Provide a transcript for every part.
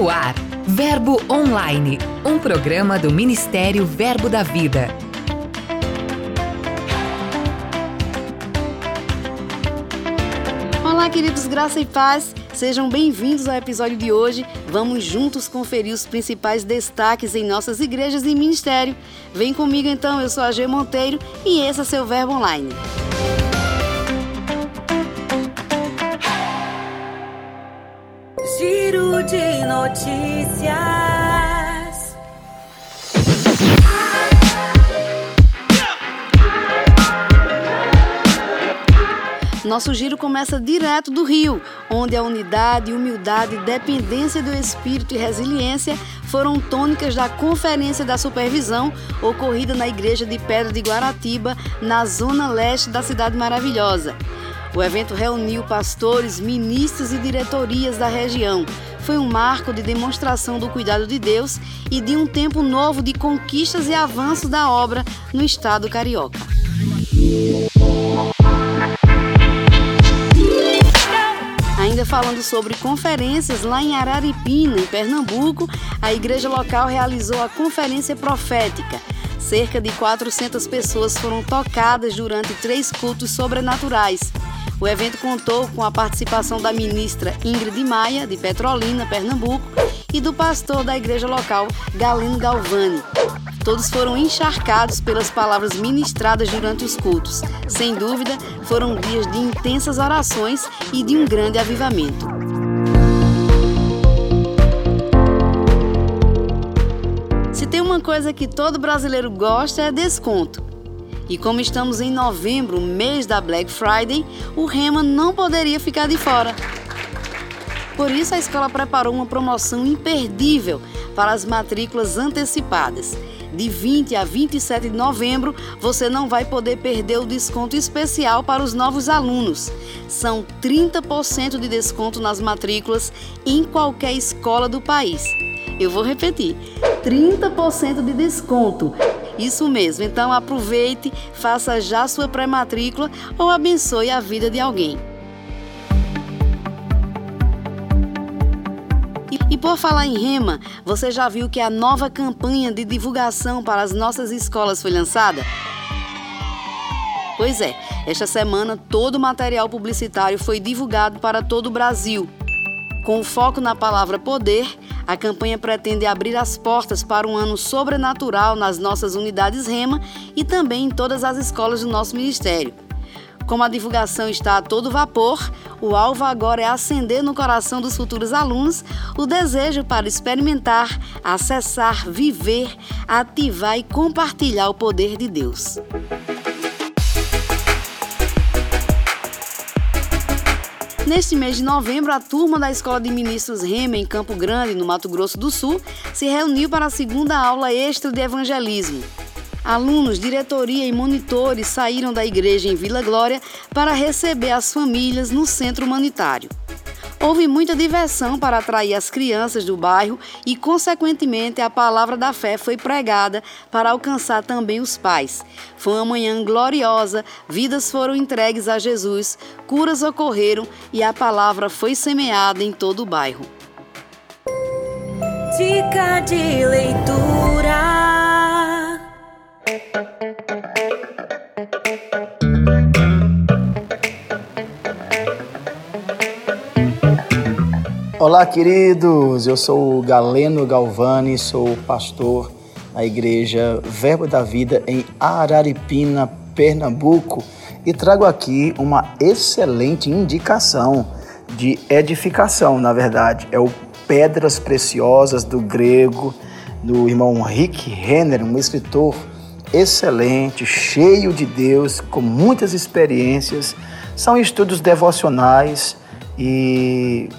No ar, Verbo Online, um programa do Ministério Verbo da Vida. Olá, queridos, graça e paz. Sejam bem-vindos ao episódio de hoje. Vamos juntos conferir os principais destaques em nossas igrejas e ministério. Vem comigo então, eu sou a G Monteiro e esse é seu Verbo Online. Notícias. Nosso giro começa direto do Rio, onde a unidade, humildade, dependência do espírito e resiliência foram tônicas da Conferência da Supervisão ocorrida na Igreja de Pedra de Guaratiba, na zona leste da cidade maravilhosa. O evento reuniu pastores, ministros e diretorias da região. Foi um marco de demonstração do cuidado de Deus e de um tempo novo de conquistas e avanços da obra no estado carioca. Ainda falando sobre conferências, lá em Araripina, em Pernambuco, a igreja local realizou a Conferência Profética. Cerca de 400 pessoas foram tocadas durante três cultos sobrenaturais. O evento contou com a participação da ministra Ingrid Maia, de Petrolina, Pernambuco, e do pastor da igreja local, Galeno Galvani. Todos foram encharcados pelas palavras ministradas durante os cultos. Sem dúvida, foram dias de intensas orações e de um grande avivamento. Se tem uma coisa que todo brasileiro gosta é desconto. E como estamos em novembro, mês da Black Friday, o Rema não poderia ficar de fora. Por isso, a escola preparou uma promoção imperdível para as matrículas antecipadas. De 20 a 27 de novembro, você não vai poder perder o desconto especial para os novos alunos. São 30% de desconto nas matrículas em qualquer escola do país. Eu vou repetir: 30% de desconto. Isso mesmo, então aproveite, faça já sua pré-matrícula ou abençoe a vida de alguém. E por falar em rema, você já viu que a nova campanha de divulgação para as nossas escolas foi lançada? Pois é, esta semana todo o material publicitário foi divulgado para todo o Brasil. Com foco na palavra poder, a campanha pretende abrir as portas para um ano sobrenatural nas nossas unidades Rema e também em todas as escolas do nosso ministério. Como a divulgação está a todo vapor, o alvo agora é acender no coração dos futuros alunos o desejo para experimentar, acessar, viver, ativar e compartilhar o poder de Deus. Neste mês de novembro, a turma da Escola de Ministros Rema, em Campo Grande, no Mato Grosso do Sul, se reuniu para a segunda aula extra de evangelismo. Alunos, diretoria e monitores saíram da igreja em Vila Glória para receber as famílias no centro humanitário. Houve muita diversão para atrair as crianças do bairro e, consequentemente, a palavra da fé foi pregada para alcançar também os pais. Foi uma manhã gloriosa, vidas foram entregues a Jesus, curas ocorreram e a palavra foi semeada em todo o bairro. Dica de leitura. Olá, queridos. Eu sou Galeno Galvani, sou pastor na igreja Verbo da Vida em Araripina, Pernambuco, e trago aqui uma excelente indicação de edificação, na verdade. É o Pedras Preciosas do grego, do irmão Rick Renner, um escritor excelente, cheio de Deus, com muitas experiências. São estudos devocionais e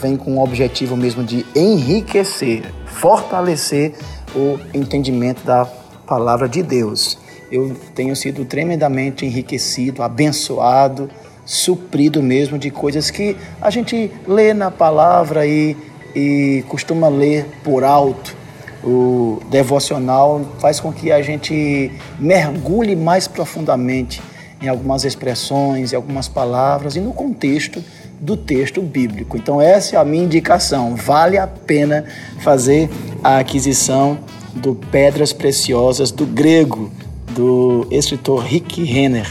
vem com o objetivo mesmo de enriquecer, fortalecer o entendimento da palavra de Deus. Eu tenho sido tremendamente enriquecido, abençoado, suprido mesmo de coisas que a gente lê na palavra e, e costuma ler por alto. O devocional faz com que a gente mergulhe mais profundamente em algumas expressões, em algumas palavras e no contexto do texto bíblico. Então, essa é a minha indicação. Vale a pena fazer a aquisição do Pedras Preciosas do grego, do escritor Rick Renner.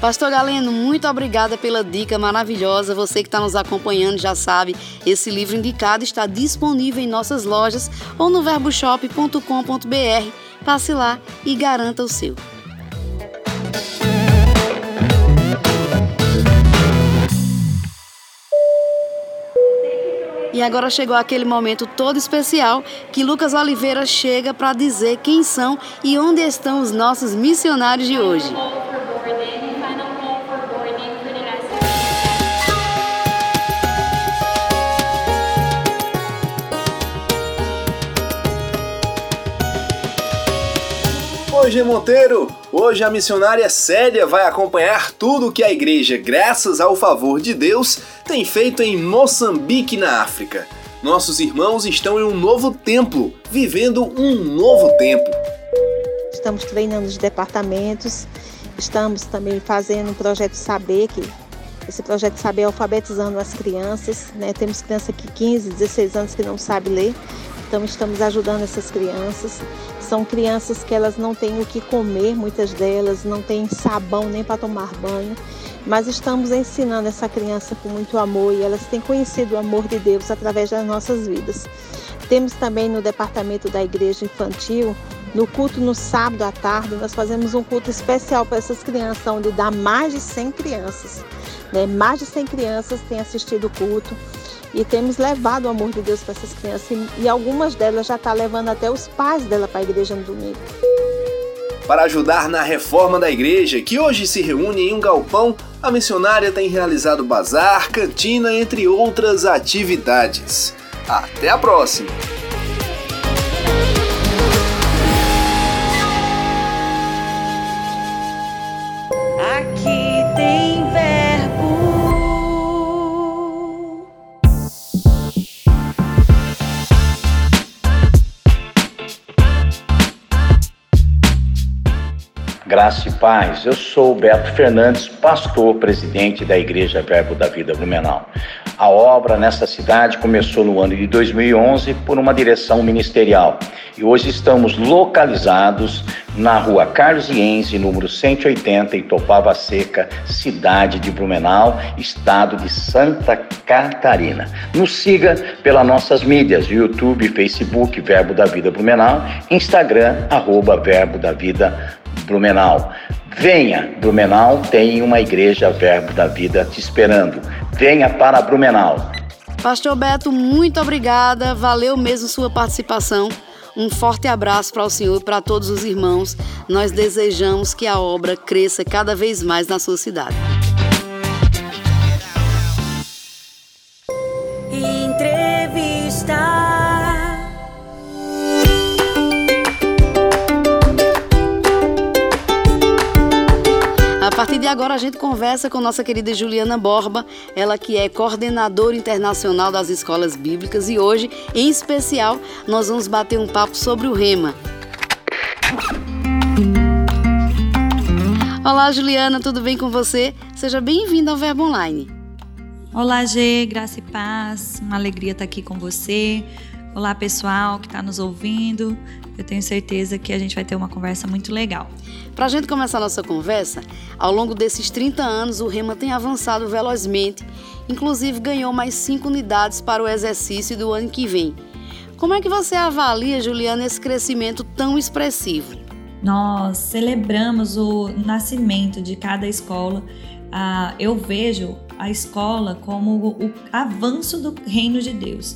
Pastor Galeno, muito obrigada pela dica maravilhosa. Você que está nos acompanhando já sabe, esse livro indicado está disponível em nossas lojas ou no verboshop.com.br. Passe lá e garanta o seu. E agora chegou aquele momento todo especial que Lucas Oliveira chega para dizer quem são e onde estão os nossos missionários de hoje. Oi, Monteiro! Hoje a missionária Célia vai acompanhar tudo que a igreja, graças ao favor de Deus, tem feito em Moçambique, na África. Nossos irmãos estão em um novo templo, vivendo um novo tempo. Estamos treinando os departamentos, estamos também fazendo um projeto Saber, que esse projeto Saber é alfabetizando as crianças. Né? Temos crianças aqui 15, 16 anos que não sabem ler, então estamos ajudando essas crianças. São crianças que elas não têm o que comer, muitas delas não têm sabão nem para tomar banho, mas estamos ensinando essa criança com muito amor e elas têm conhecido o amor de Deus através das nossas vidas. Temos também no departamento da igreja infantil, no culto no sábado à tarde, nós fazemos um culto especial para essas crianças, onde dá mais de 100 crianças. Né? Mais de 100 crianças têm assistido o culto e temos levado o amor de Deus para essas crianças e, algumas delas já estão tá levando até os pais dela para a igreja no domingo. Para ajudar na reforma da igreja, que hoje se reúne em um galpão, a missionária tem realizado bazar, cantina, entre outras atividades. Até a próxima! Graça e paz. Eu sou Beto Fernandes, pastor presidente da Igreja Verbo da Vida Blumenau. A obra nesta cidade começou no ano de 2011 por uma direção ministerial e hoje estamos localizados na rua Carlos Iense, número 180, em Topava Seca, cidade de Blumenau, estado de Santa Catarina. Nos siga pelas nossas mídias, YouTube, Facebook, Verbo da Vida Blumenau, Instagram, arroba Verbo da Vida Blumenau. Venha, Blumenau tem uma igreja Verbo da Vida te esperando. Venha para Blumenau. Pastor Beto, muito obrigada. Valeu mesmo sua participação. Um forte abraço para o senhor e para todos os irmãos. Nós desejamos que a obra cresça cada vez mais na sua cidade. Partir de agora a gente conversa com nossa querida Juliana Borba, ela que é coordenadora internacional das escolas bíblicas e hoje, em especial, nós vamos bater um papo sobre o rema. Olá, Juliana, tudo bem com você? Seja bem-vinda ao Verbo Online. Olá, G, graça e paz. Uma alegria estar aqui com você. Olá, pessoal que está nos ouvindo. Eu tenho certeza que a gente vai ter uma conversa muito legal. Para a gente começar a nossa conversa, ao longo desses 30 anos, o Rema tem avançado velozmente, inclusive ganhou mais cinco unidades para o exercício do ano que vem. Como é que você avalia, Juliana, esse crescimento tão expressivo? Nós celebramos o nascimento de cada escola. Ah, eu vejo a escola como o avanço do reino de Deus.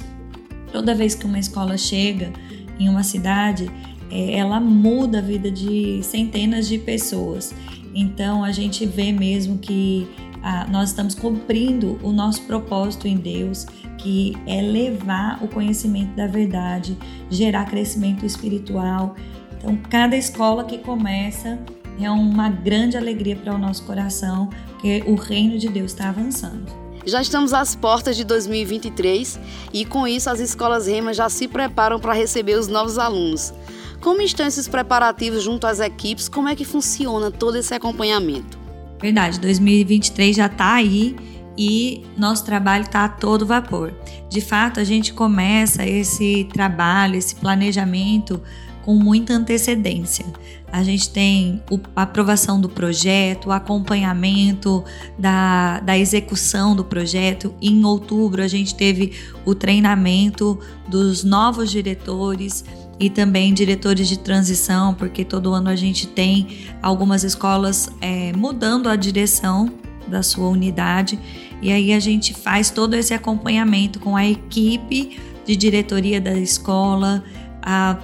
Toda vez que uma escola chega em uma cidade, é, ela muda a vida de centenas de pessoas. Então a gente vê mesmo que ah, nós estamos cumprindo o nosso propósito em Deus, que é levar o conhecimento da verdade, gerar crescimento espiritual. Então, cada escola que começa é uma grande alegria para o nosso coração, porque o reino de Deus está avançando. Já estamos às portas de 2023 e com isso as escolas Rema já se preparam para receber os novos alunos. Como estão esses preparativos junto às equipes? Como é que funciona todo esse acompanhamento? Verdade, 2023 já está aí e nosso trabalho está a todo vapor. De fato, a gente começa esse trabalho, esse planejamento com muita antecedência. A gente tem a aprovação do projeto, o acompanhamento da, da execução do projeto. Em outubro, a gente teve o treinamento dos novos diretores e também diretores de transição, porque todo ano a gente tem algumas escolas é, mudando a direção da sua unidade. E aí a gente faz todo esse acompanhamento com a equipe de diretoria da escola,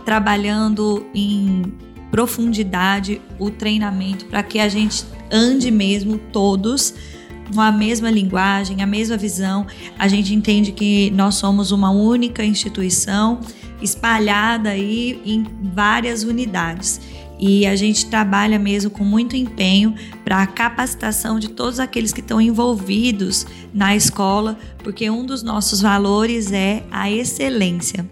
trabalhando em profundidade o treinamento para que a gente ande mesmo todos com a mesma linguagem, a mesma visão. A gente entende que nós somos uma única instituição espalhada aí em várias unidades. E a gente trabalha mesmo com muito empenho para a capacitação de todos aqueles que estão envolvidos na escola, porque um dos nossos valores é a excelência.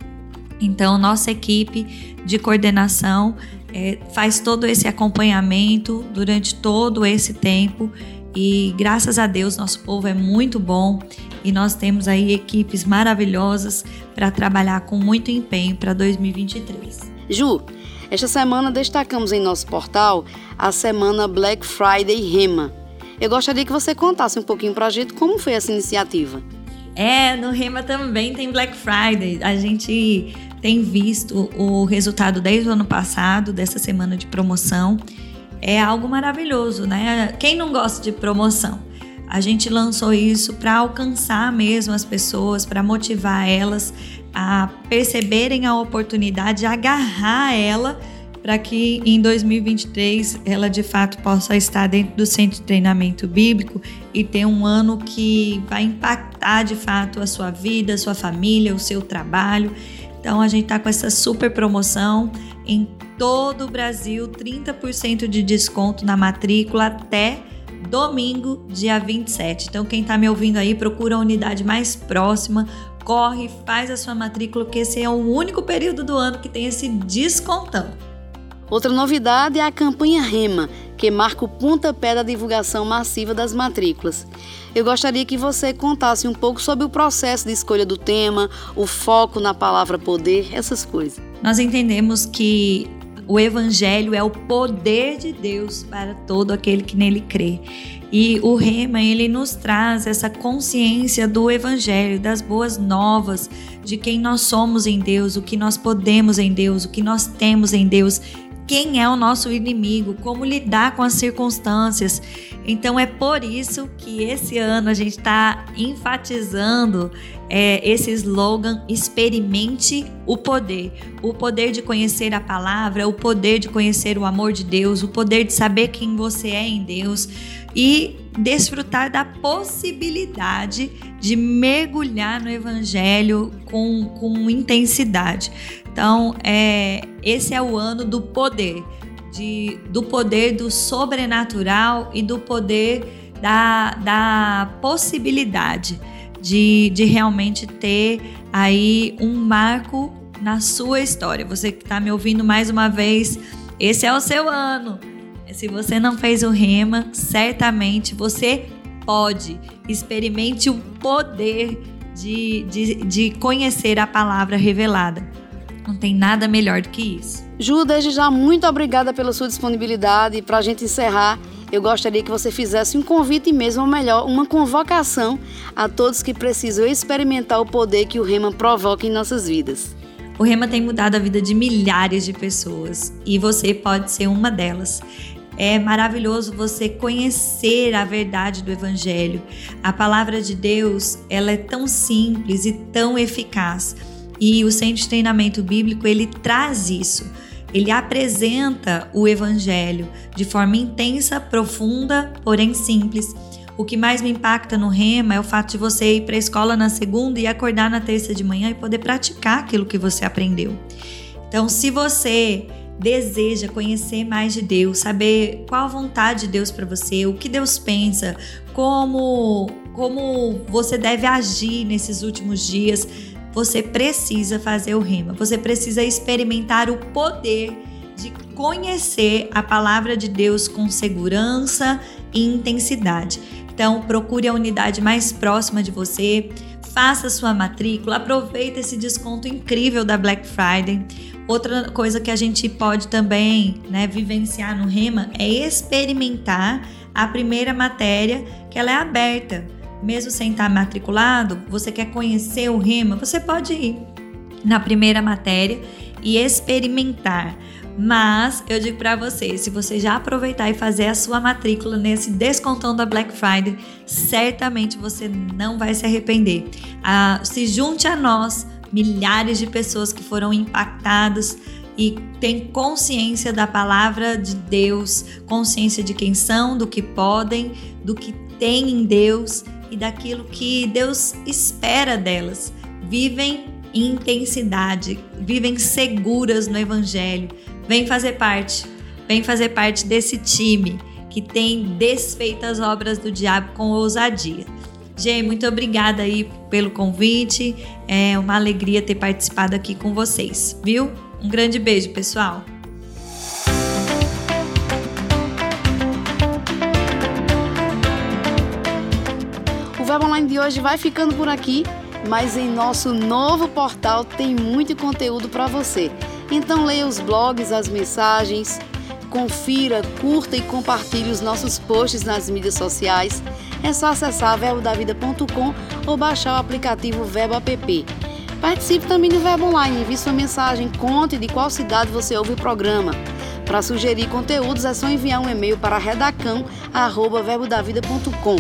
Então, nossa equipe de coordenação é, faz todo esse acompanhamento durante todo esse tempo e graças a Deus nosso povo é muito bom e nós temos aí equipes maravilhosas para trabalhar com muito empenho para 2023. Ju, esta semana destacamos em nosso portal a semana Black Friday Rema. Eu gostaria que você contasse um pouquinho para a gente como foi essa iniciativa. É, no Rema também tem Black Friday. A gente tem visto o resultado desde o ano passado, dessa semana de promoção. É algo maravilhoso, né? Quem não gosta de promoção? A gente lançou isso para alcançar mesmo as pessoas, para motivar elas a perceberem a oportunidade, agarrar ela para que em 2023 ela de fato possa estar dentro do centro de treinamento bíblico e ter um ano que vai impactar de fato a sua vida, a sua família, o seu trabalho. Então a gente está com essa super promoção em todo o Brasil, 30% de desconto na matrícula até domingo, dia 27. Então quem está me ouvindo aí, procura a unidade mais próxima, corre, faz a sua matrícula, porque esse é o único período do ano que tem esse descontão. Outra novidade é a campanha REMA, que marca o pontapé da divulgação massiva das matrículas. Eu gostaria que você contasse um pouco sobre o processo de escolha do tema, o foco na palavra poder, essas coisas. Nós entendemos que o evangelho é o poder de Deus para todo aquele que nele crê. E o rema, ele nos traz essa consciência do evangelho, das boas novas, de quem nós somos em Deus, o que nós podemos em Deus, o que nós temos em Deus quem é o nosso inimigo, como lidar com as circunstâncias. Então é por isso que esse ano a gente está enfatizando é, esse slogan: experimente o poder. O poder de conhecer a palavra, o poder de conhecer o amor de Deus, o poder de saber quem você é em Deus e desfrutar da possibilidade de mergulhar no Evangelho com, com intensidade. Então, é, esse é o ano do poder, de, do poder do sobrenatural e do poder da, da possibilidade de, de realmente ter aí um marco na sua história. Você que está me ouvindo mais uma vez, esse é o seu ano. Se você não fez o rema, certamente você pode. Experimente o poder de, de, de conhecer a palavra revelada. Não tem nada melhor do que isso. Ju, desde já, muito obrigada pela sua disponibilidade. Para a gente encerrar, eu gostaria que você fizesse um convite mesmo, ou melhor, uma convocação a todos que precisam experimentar o poder que o Rema provoca em nossas vidas. O Rema tem mudado a vida de milhares de pessoas e você pode ser uma delas. É maravilhoso você conhecer a verdade do evangelho. A palavra de Deus, ela é tão simples e tão eficaz e o Centro de Treinamento Bíblico ele traz isso. Ele apresenta o Evangelho de forma intensa, profunda, porém simples. O que mais me impacta no Rema é o fato de você ir para a escola na segunda e acordar na terça de manhã e poder praticar aquilo que você aprendeu. Então, se você deseja conhecer mais de Deus, saber qual a vontade de Deus para você, o que Deus pensa, como como você deve agir nesses últimos dias, você precisa fazer o rema. Você precisa experimentar o poder de conhecer a palavra de Deus com segurança e intensidade. Então, procure a unidade mais próxima de você, faça sua matrícula, aproveita esse desconto incrível da Black Friday. Outra coisa que a gente pode também né, vivenciar no Rema é experimentar a primeira matéria, que ela é aberta. Mesmo sem estar matriculado, você quer conhecer o Rema, você pode ir na primeira matéria e experimentar. Mas eu digo para você, se você já aproveitar e fazer a sua matrícula nesse descontão da Black Friday, certamente você não vai se arrepender. Ah, se junte a nós, milhares de pessoas que foram impactadas e têm consciência da palavra de Deus, consciência de quem são, do que podem, do que têm em Deus e daquilo que Deus espera delas. Vivem em intensidade, vivem seguras no Evangelho. Vem fazer parte, vem fazer parte desse time que tem desfeito as obras do diabo com ousadia. Gê, muito obrigada aí pelo convite. É uma alegria ter participado aqui com vocês, viu? Um grande beijo, pessoal. O Verbo Online de hoje vai ficando por aqui, mas em nosso novo portal tem muito conteúdo para você. Então leia os blogs, as mensagens, confira, curta e compartilhe os nossos posts nas mídias sociais. É só acessar verbodavida.com ou baixar o aplicativo Verbo App. Participe também do Verbo Online, envie sua mensagem, conte de qual cidade você ouve o programa. Para sugerir conteúdos é só enviar um e-mail para redacão@verbodavida.com.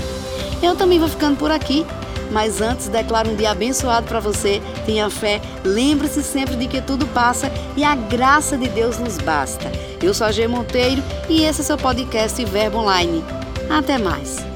Eu também vou ficando por aqui. Mas antes, declaro um dia abençoado para você. Tenha fé, lembre-se sempre de que tudo passa e a graça de Deus nos basta. Eu sou a G Monteiro e esse é seu podcast Verbo Online. Até mais.